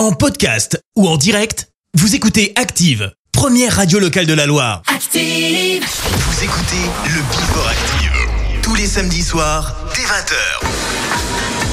En podcast ou en direct, vous écoutez Active, première radio locale de la Loire. Active Vous écoutez le Before Active, tous les samedis soirs, dès 20h.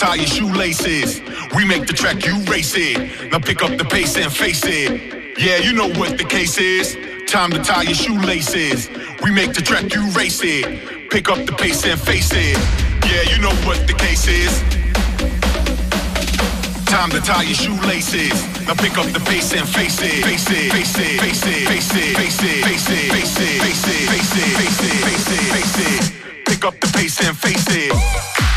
tie your shoelaces. We make the track, you race it. Now pick up the pace and face it. Yeah, you know what the case is. Time to tie your shoelaces. We make the track, you race it. Pick up the pace and face it. Yeah, you know what the case is. Time to tie your shoelaces. Now pick up the pace and face it. Face it, face it, face it, face it, face it, face it, face it, face it, face it, face it, face it, face it. Pick up the pace and face it.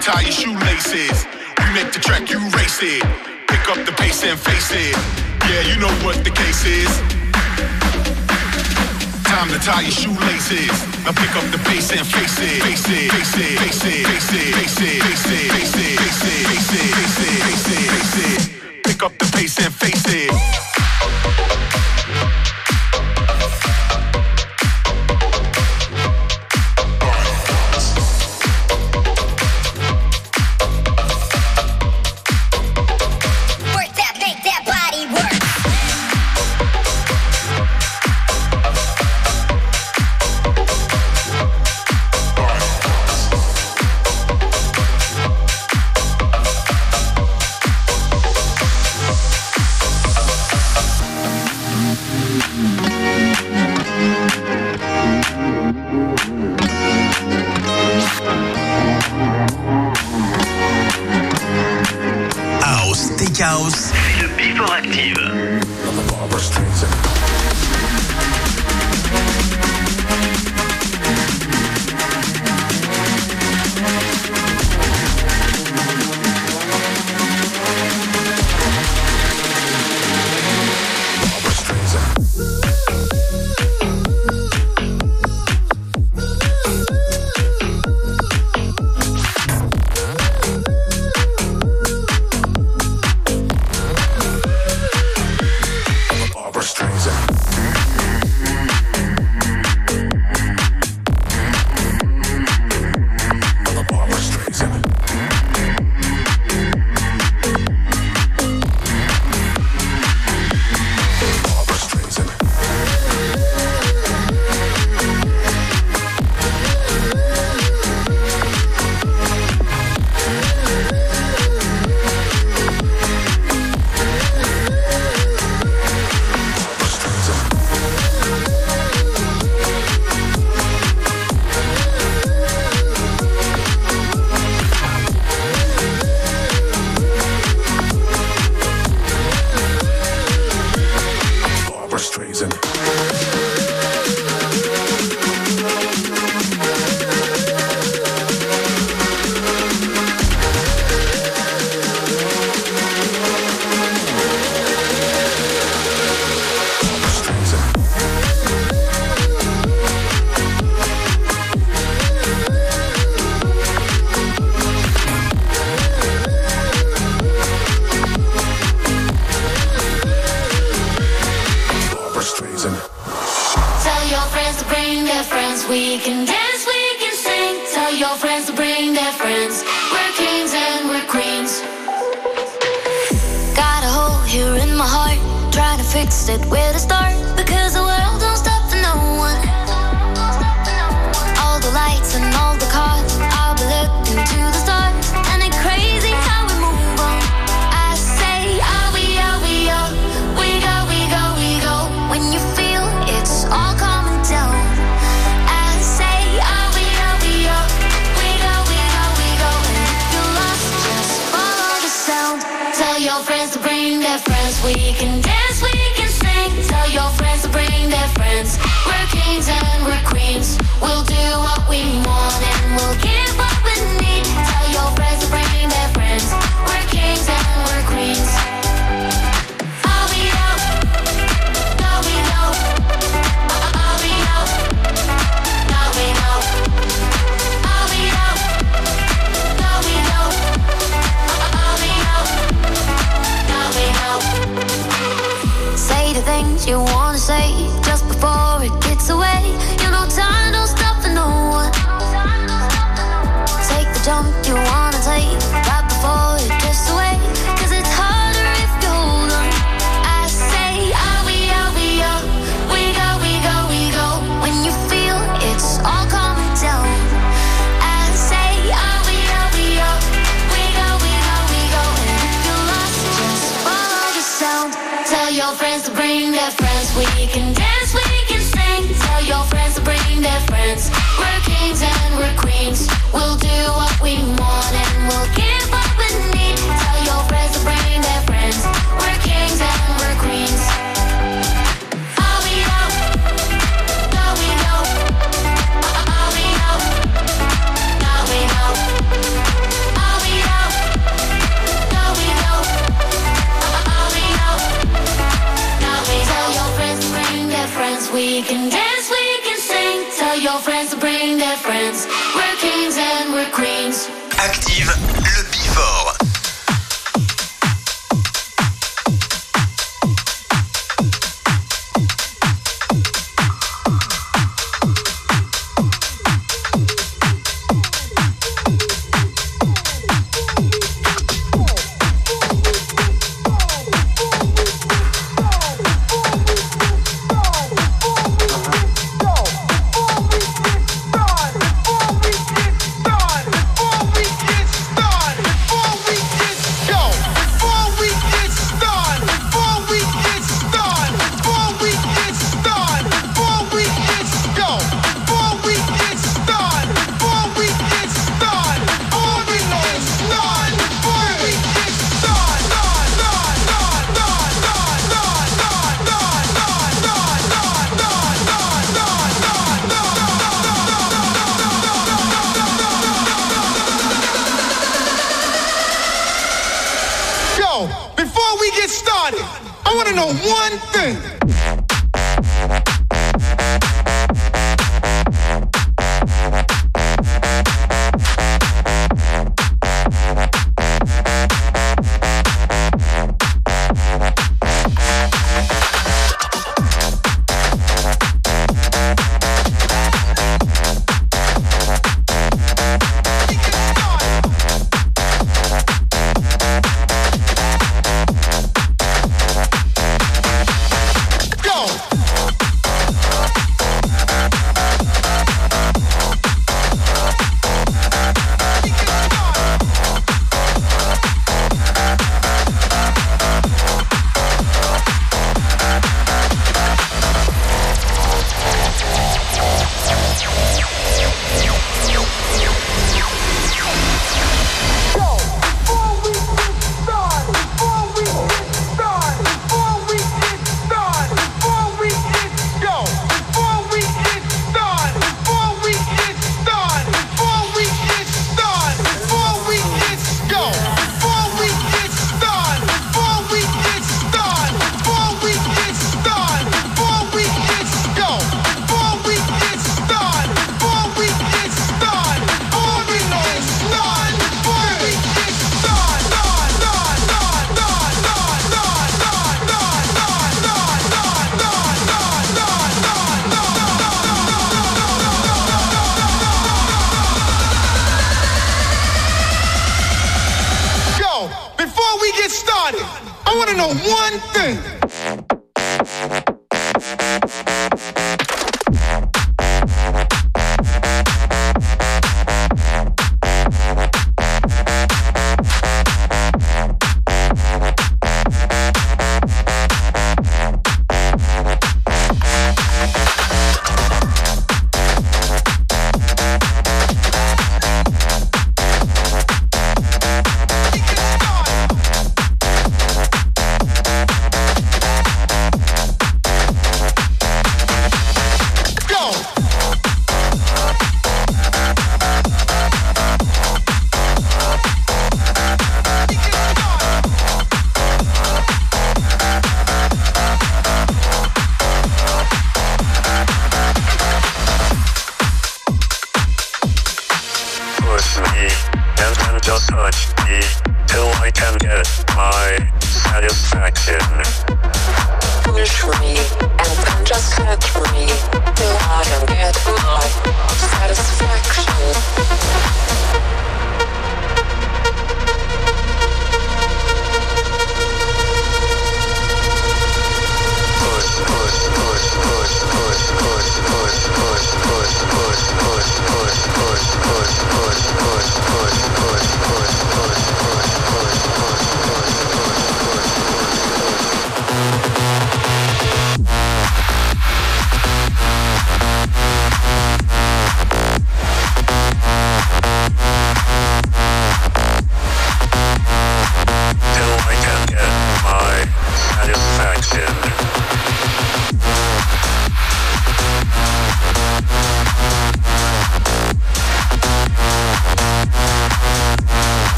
to tie your shoelaces. We make the track, you race it. Pick up the pace and face it. Yeah, you know what the case is. Time to tie your shoelaces. Now pick up the pace and face it. Face it, face it, face it, face it, face it, face it, face it, face it, face it, face it, face it, face it. Pick up the pace and face it. friends. We're kings and we're queens. Active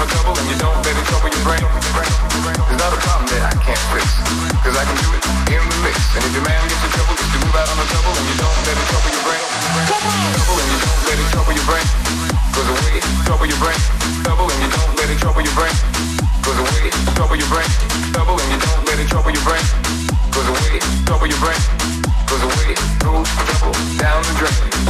my trouble and you don't let it trouble your brain. There's not a problem that I can't fix, cause I can do it in the mix. And if your man gets in trouble, just to move out on the double. and you don't let it trouble your brain. Double and you don't let it trouble your brain. Goes away, trouble your brain. Double and you don't let it trouble your brain. Goes away, trouble your brain. Double and you don't let it trouble your brain. Goes away, trouble your brain. Goes away, goes trouble down the drain.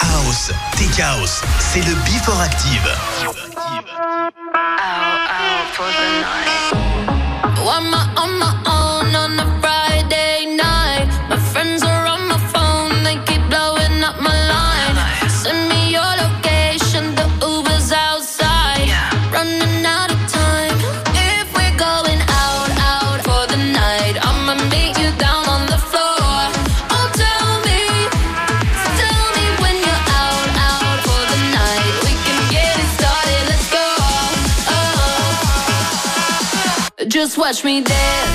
House, Tech House, c'est le Before Active. just watch me dance.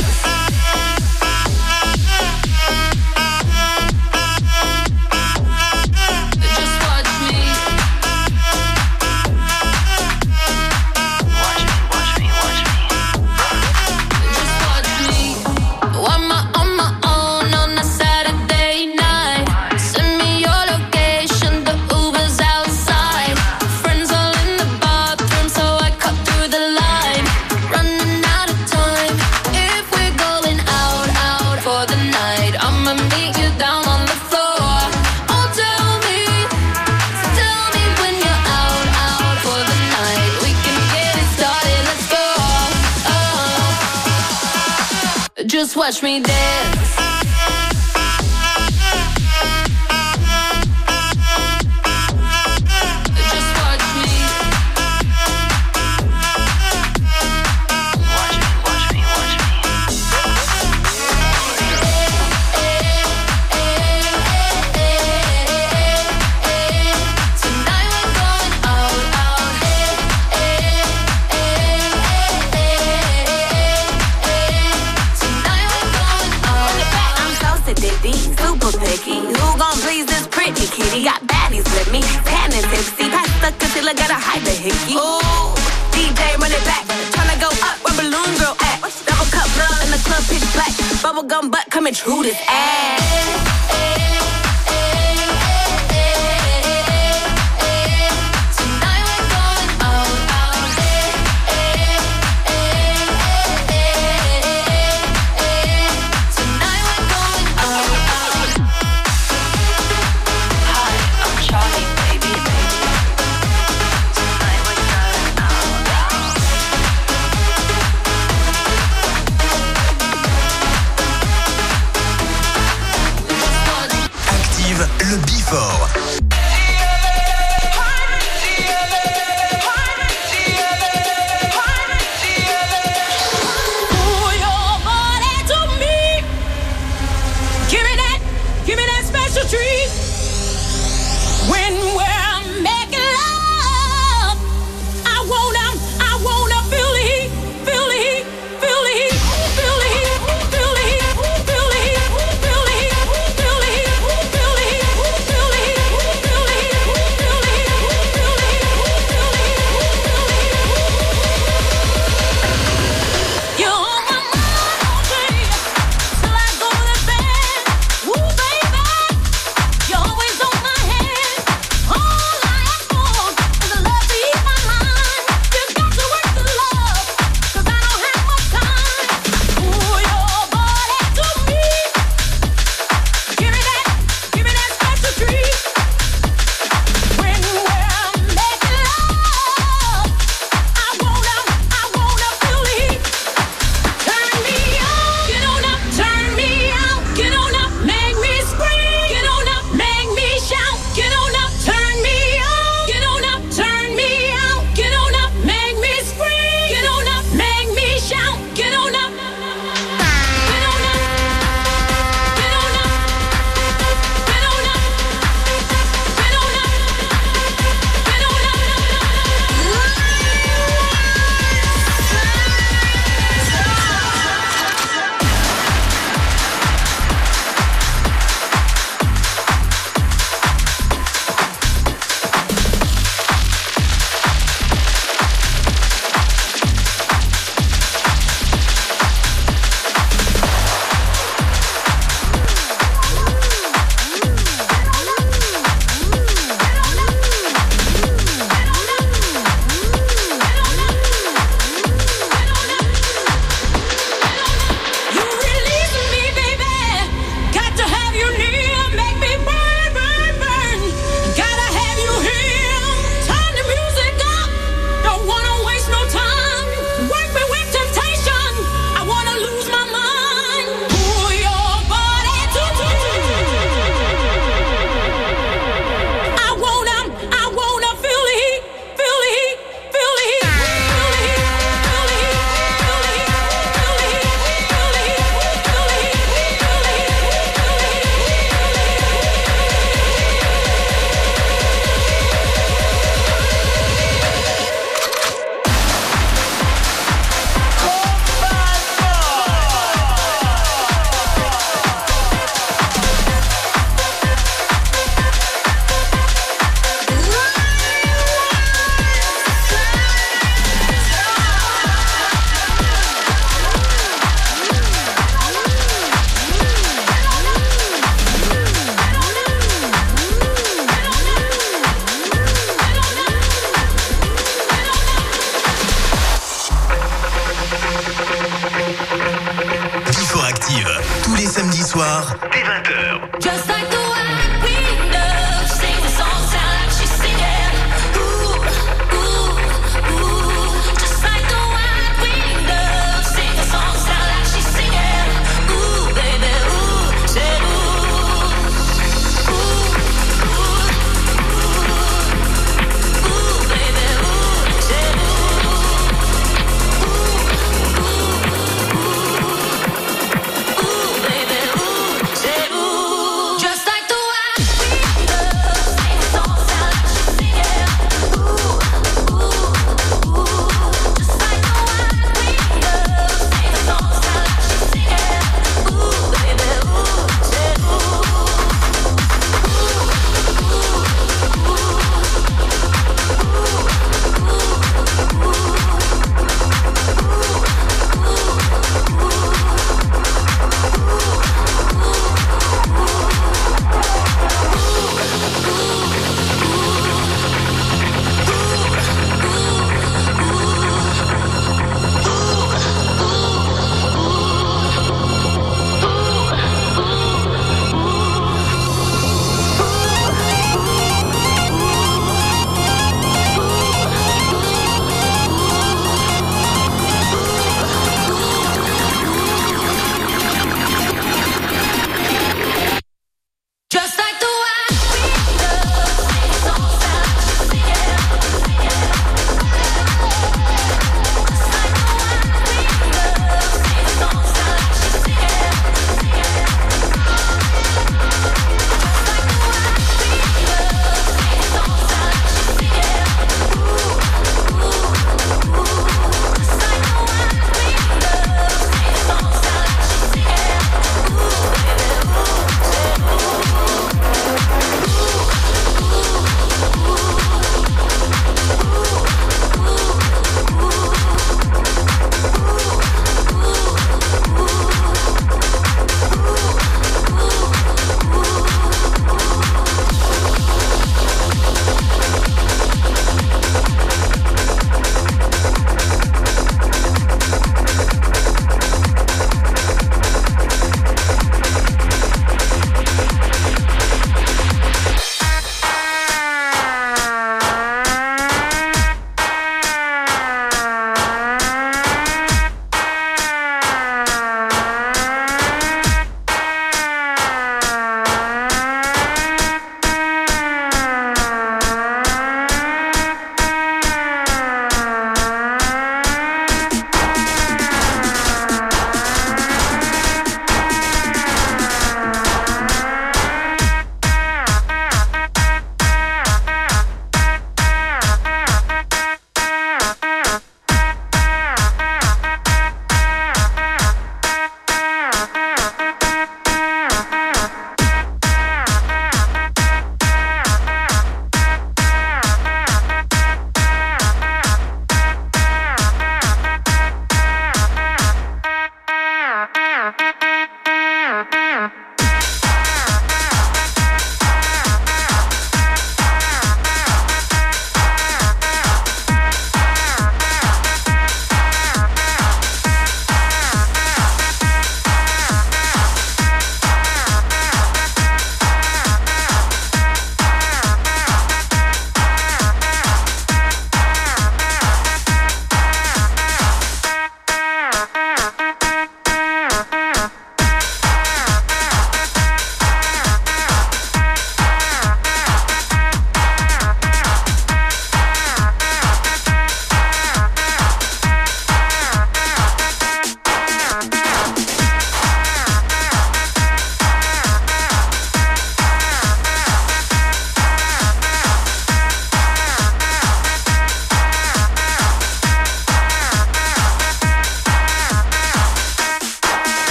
watch me dance.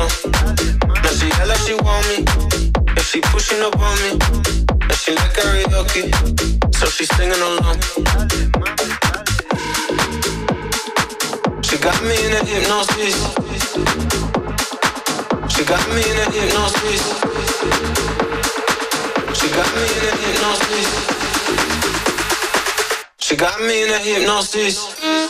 no. She act like she want me? If she pushing up on me, does she like karaoke? So she singing along. She got me in a hypnosis. She got me in a hypnosis. She got me in a hypnosis. She got me in a hypnosis.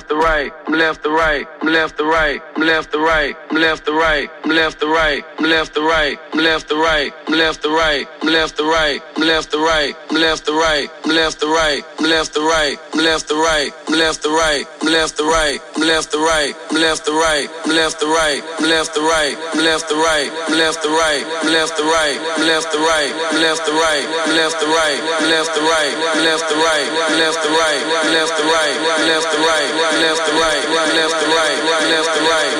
Right, left to right, I'm left to right, I'm left to right, I'm left to right, I'm left to right, I'm left to right, I'm left to right, I'm left to right, I'm left to right, I'm left to right, I'm left to right, left to right, left to right, left to right, left to right, left to right, left to right, left to right, I'm left to right, I'm left to right, I'm left to right, I'm left to right, I'm left to right, I'm left to right, I'm left to right, I'm left to right, I'm left to right, I'm left to right, I'm left to right, left to right, left to right, left to right, left to right, left to right, left to right, left to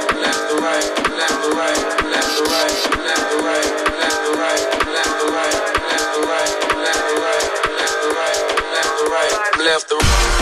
after.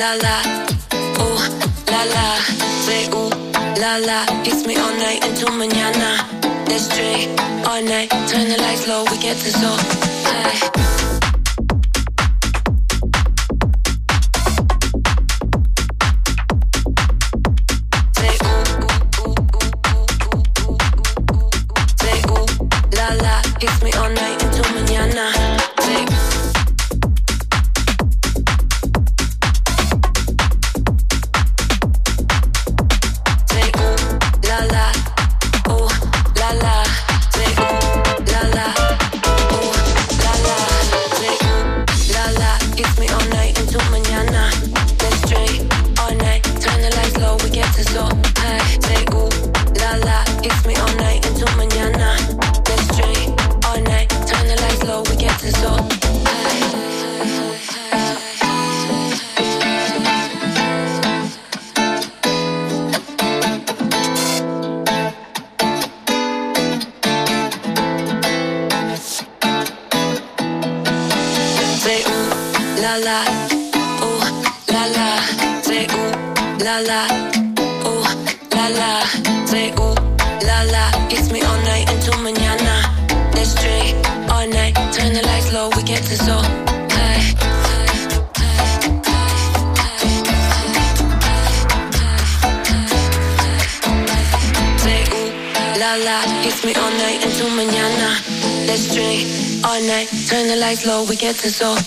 la la, oh la la, say ooh la la. Kiss me all night into mañana. Let's drink all night, turn the lights low, we get to all high. is all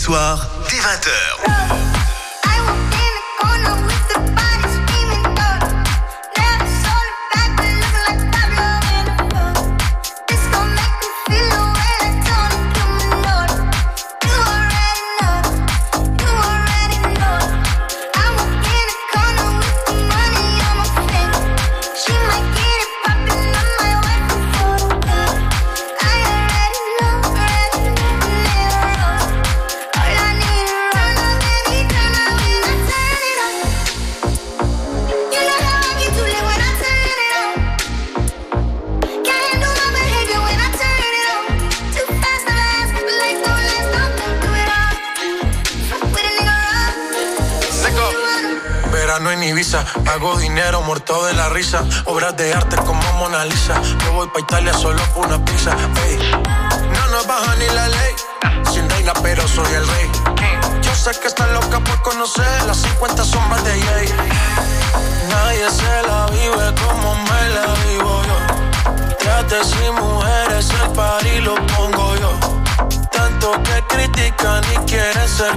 soir, dès 20h. Obras de arte como Mona Lisa. Yo voy pa' Italia solo por una pizza. Ey. No nos baja ni la ley, sin reina pero soy el rey. Yo sé que está loca por conocer las 50 sombras de Jay. Nadie se la vive como me la vivo yo. Trates y mujeres, el par y lo pongo yo. Tanto que critican y quieren ser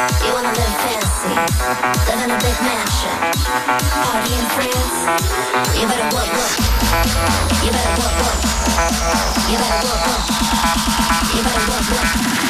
You wanna live fancy, live in a big mansion, party. You better work, work. You better work, work. You better work, work. You better work, work.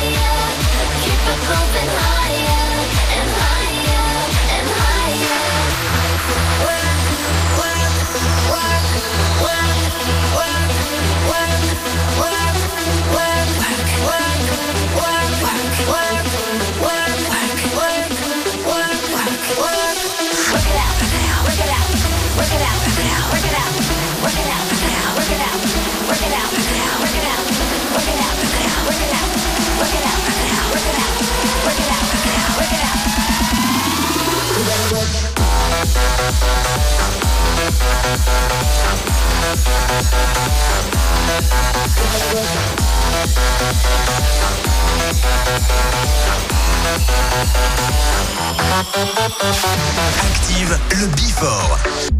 Keep it moving higher. Active le Bifort.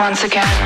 Once again.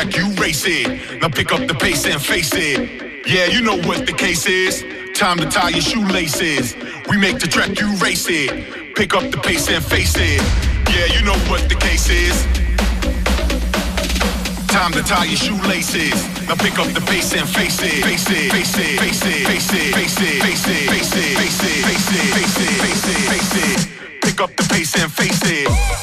track, you race it. Now pick up the pace and face it. Yeah, you know what the case is. Time to tie your shoelaces. We make the track, you race it. Pick up the pace and face it. Yeah, you know what the case is. Time to tie your shoelaces. Now pick up the pace and face it. Face it. Face it. Face it. Face it. Face it. Face it. Face it. Face it. Face it. Face it. Face it. Pick up the pace and face it.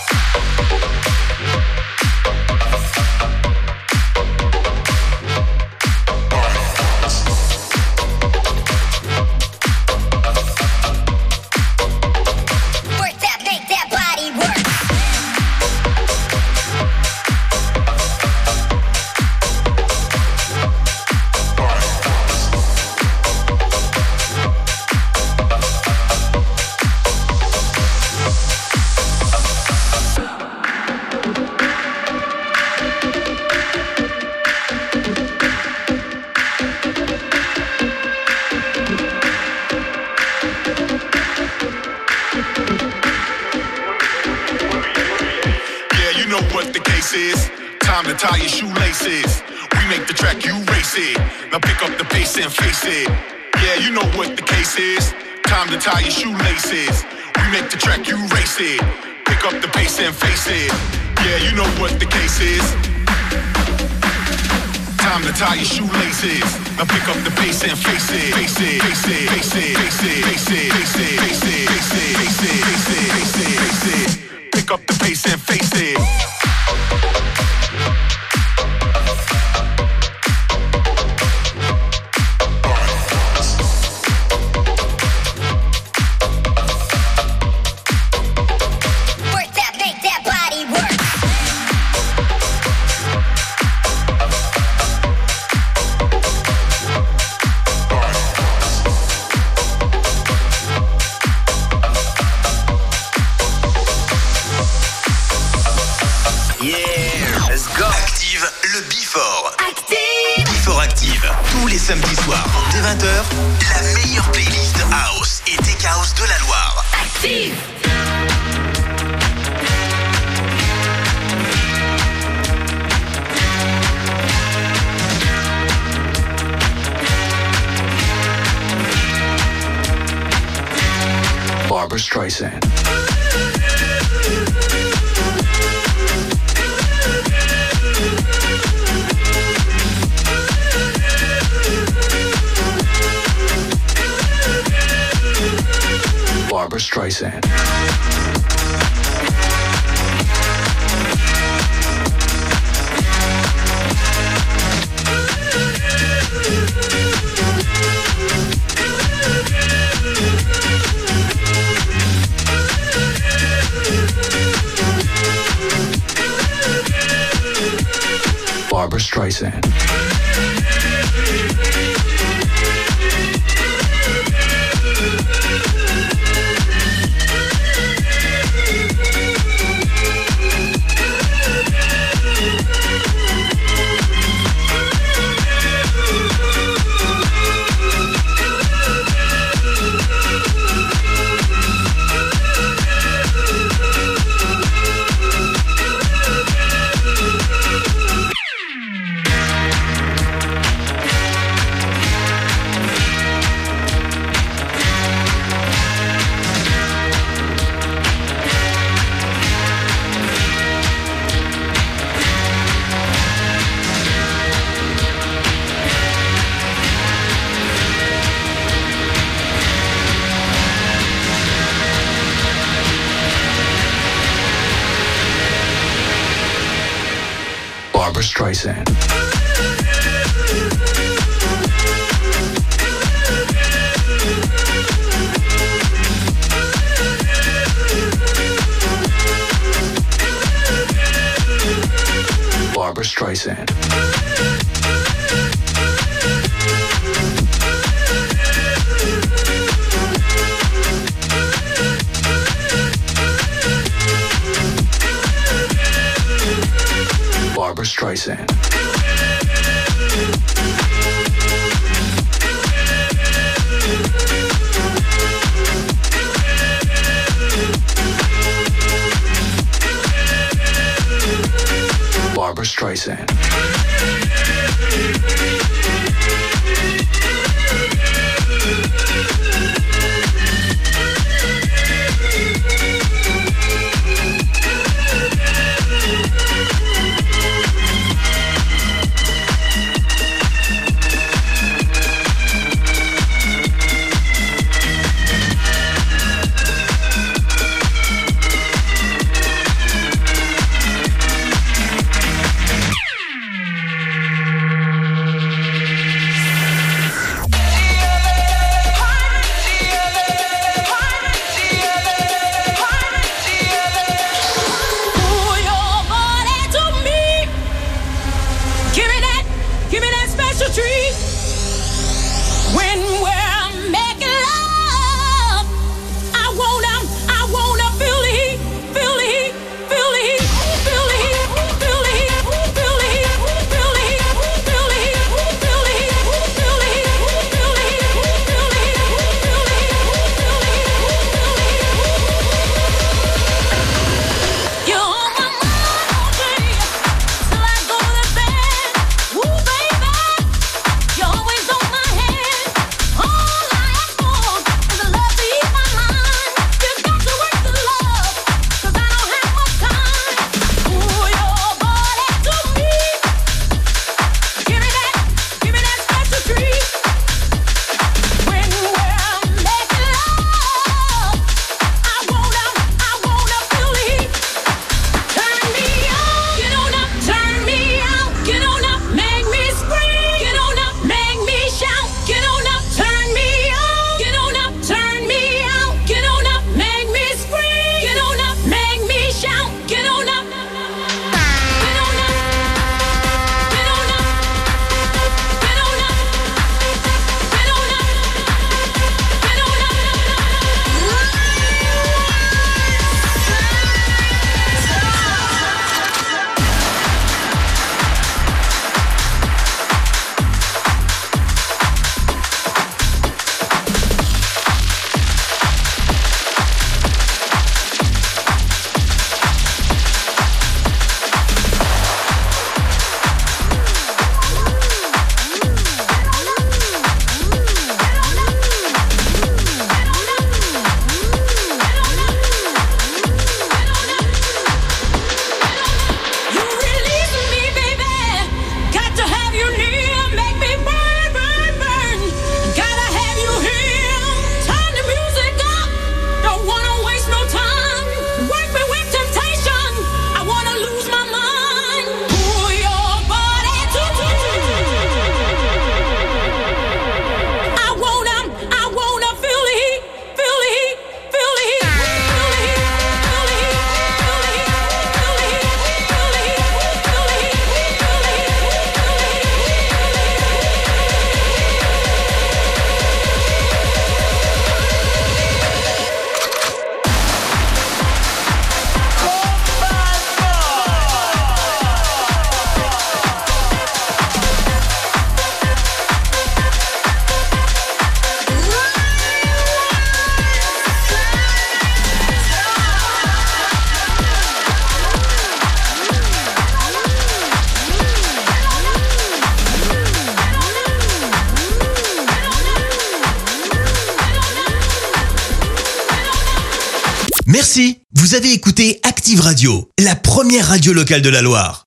Première radio locale de la Loire.